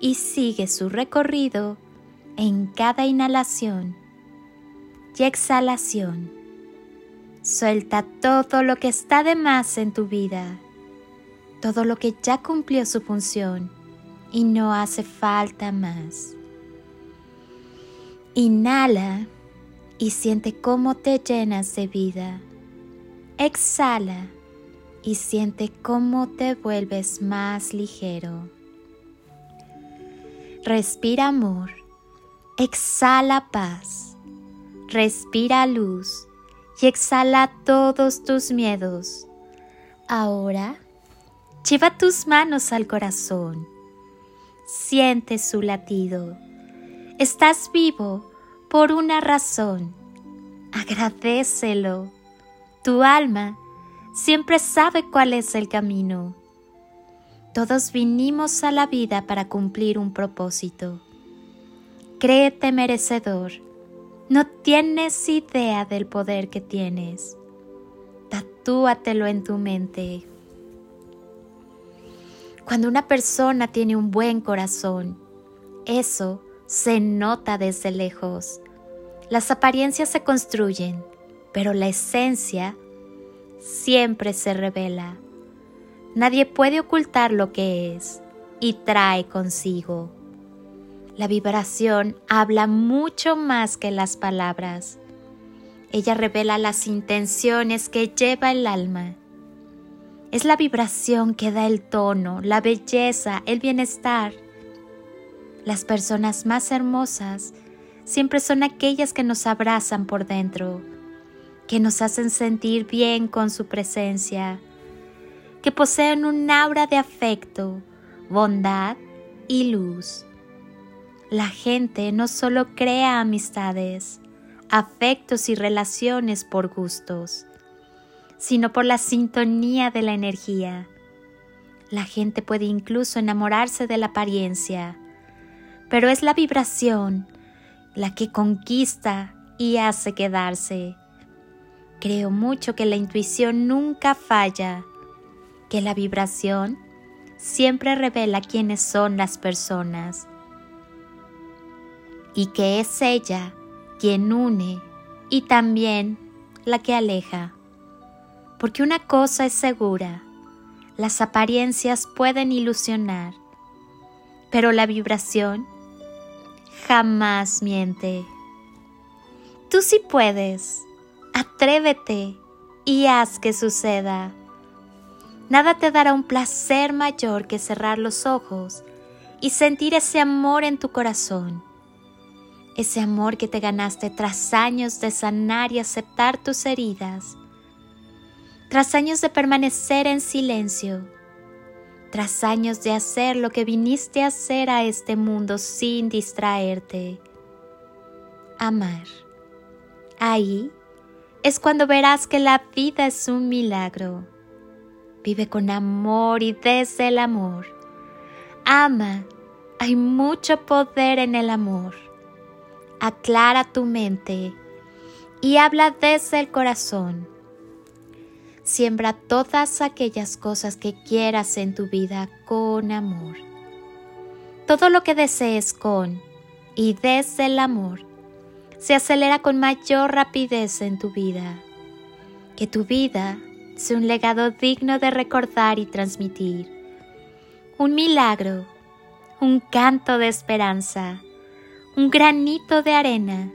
y sigue su recorrido en cada inhalación y exhalación. Suelta todo lo que está de más en tu vida, todo lo que ya cumplió su función y no hace falta más. Inhala y siente cómo te llenas de vida. Exhala y siente cómo te vuelves más ligero. Respira amor, exhala paz, respira luz y exhala todos tus miedos. Ahora, lleva tus manos al corazón, siente su latido. Estás vivo por una razón. Agradecelo. Tu alma siempre sabe cuál es el camino. Todos vinimos a la vida para cumplir un propósito. Créete merecedor. No tienes idea del poder que tienes. Tatúatelo en tu mente. Cuando una persona tiene un buen corazón, eso se nota desde lejos. Las apariencias se construyen, pero la esencia siempre se revela. Nadie puede ocultar lo que es y trae consigo. La vibración habla mucho más que las palabras. Ella revela las intenciones que lleva el alma. Es la vibración que da el tono, la belleza, el bienestar. Las personas más hermosas siempre son aquellas que nos abrazan por dentro, que nos hacen sentir bien con su presencia, que poseen un aura de afecto, bondad y luz. La gente no solo crea amistades, afectos y relaciones por gustos, sino por la sintonía de la energía. La gente puede incluso enamorarse de la apariencia, pero es la vibración la que conquista y hace quedarse. Creo mucho que la intuición nunca falla que la vibración siempre revela quiénes son las personas y que es ella quien une y también la que aleja. Porque una cosa es segura, las apariencias pueden ilusionar, pero la vibración jamás miente. Tú sí puedes, atrévete y haz que suceda. Nada te dará un placer mayor que cerrar los ojos y sentir ese amor en tu corazón. Ese amor que te ganaste tras años de sanar y aceptar tus heridas. Tras años de permanecer en silencio. Tras años de hacer lo que viniste a hacer a este mundo sin distraerte. Amar. Ahí es cuando verás que la vida es un milagro Vive con amor y desde el amor. Ama. Hay mucho poder en el amor. Aclara tu mente y habla desde el corazón. Siembra todas aquellas cosas que quieras en tu vida con amor. Todo lo que desees con y desde el amor se acelera con mayor rapidez en tu vida. Que tu vida sea un legado digno de recordar y transmitir. Un milagro, un canto de esperanza, un granito de arena,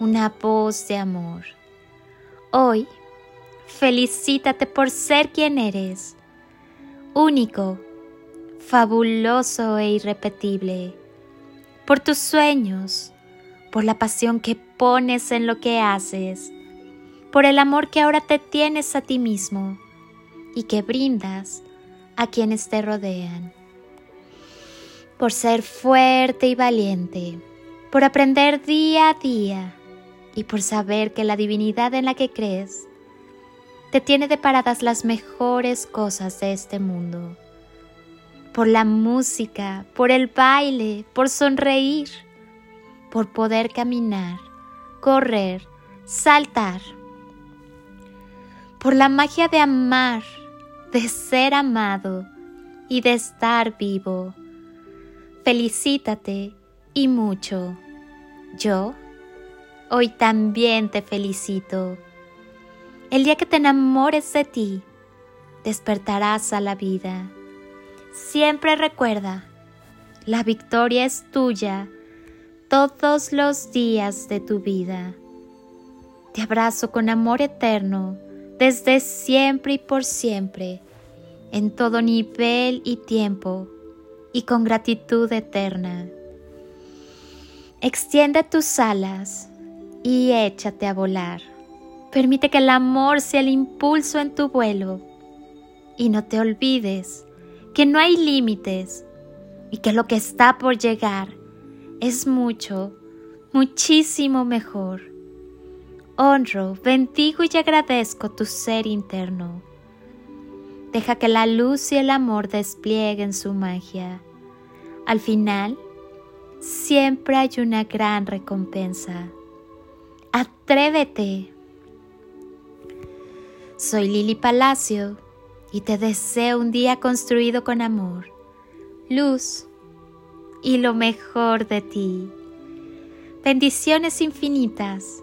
una voz de amor. Hoy, felicítate por ser quien eres, único, fabuloso e irrepetible, por tus sueños, por la pasión que pones en lo que haces por el amor que ahora te tienes a ti mismo y que brindas a quienes te rodean. por ser fuerte y valiente, por aprender día a día y por saber que la divinidad en la que crees te tiene deparadas las mejores cosas de este mundo. Por la música, por el baile, por sonreír, por poder caminar, correr, saltar. Por la magia de amar, de ser amado y de estar vivo. Felicítate y mucho. Yo hoy también te felicito. El día que te enamores de ti, despertarás a la vida. Siempre recuerda, la victoria es tuya todos los días de tu vida. Te abrazo con amor eterno desde siempre y por siempre, en todo nivel y tiempo, y con gratitud eterna. Extiende tus alas y échate a volar. Permite que el amor sea el impulso en tu vuelo y no te olvides que no hay límites y que lo que está por llegar es mucho, muchísimo mejor. Honro, bendigo y agradezco tu ser interno. Deja que la luz y el amor desplieguen su magia. Al final, siempre hay una gran recompensa. Atrévete. Soy Lili Palacio y te deseo un día construido con amor, luz y lo mejor de ti. Bendiciones infinitas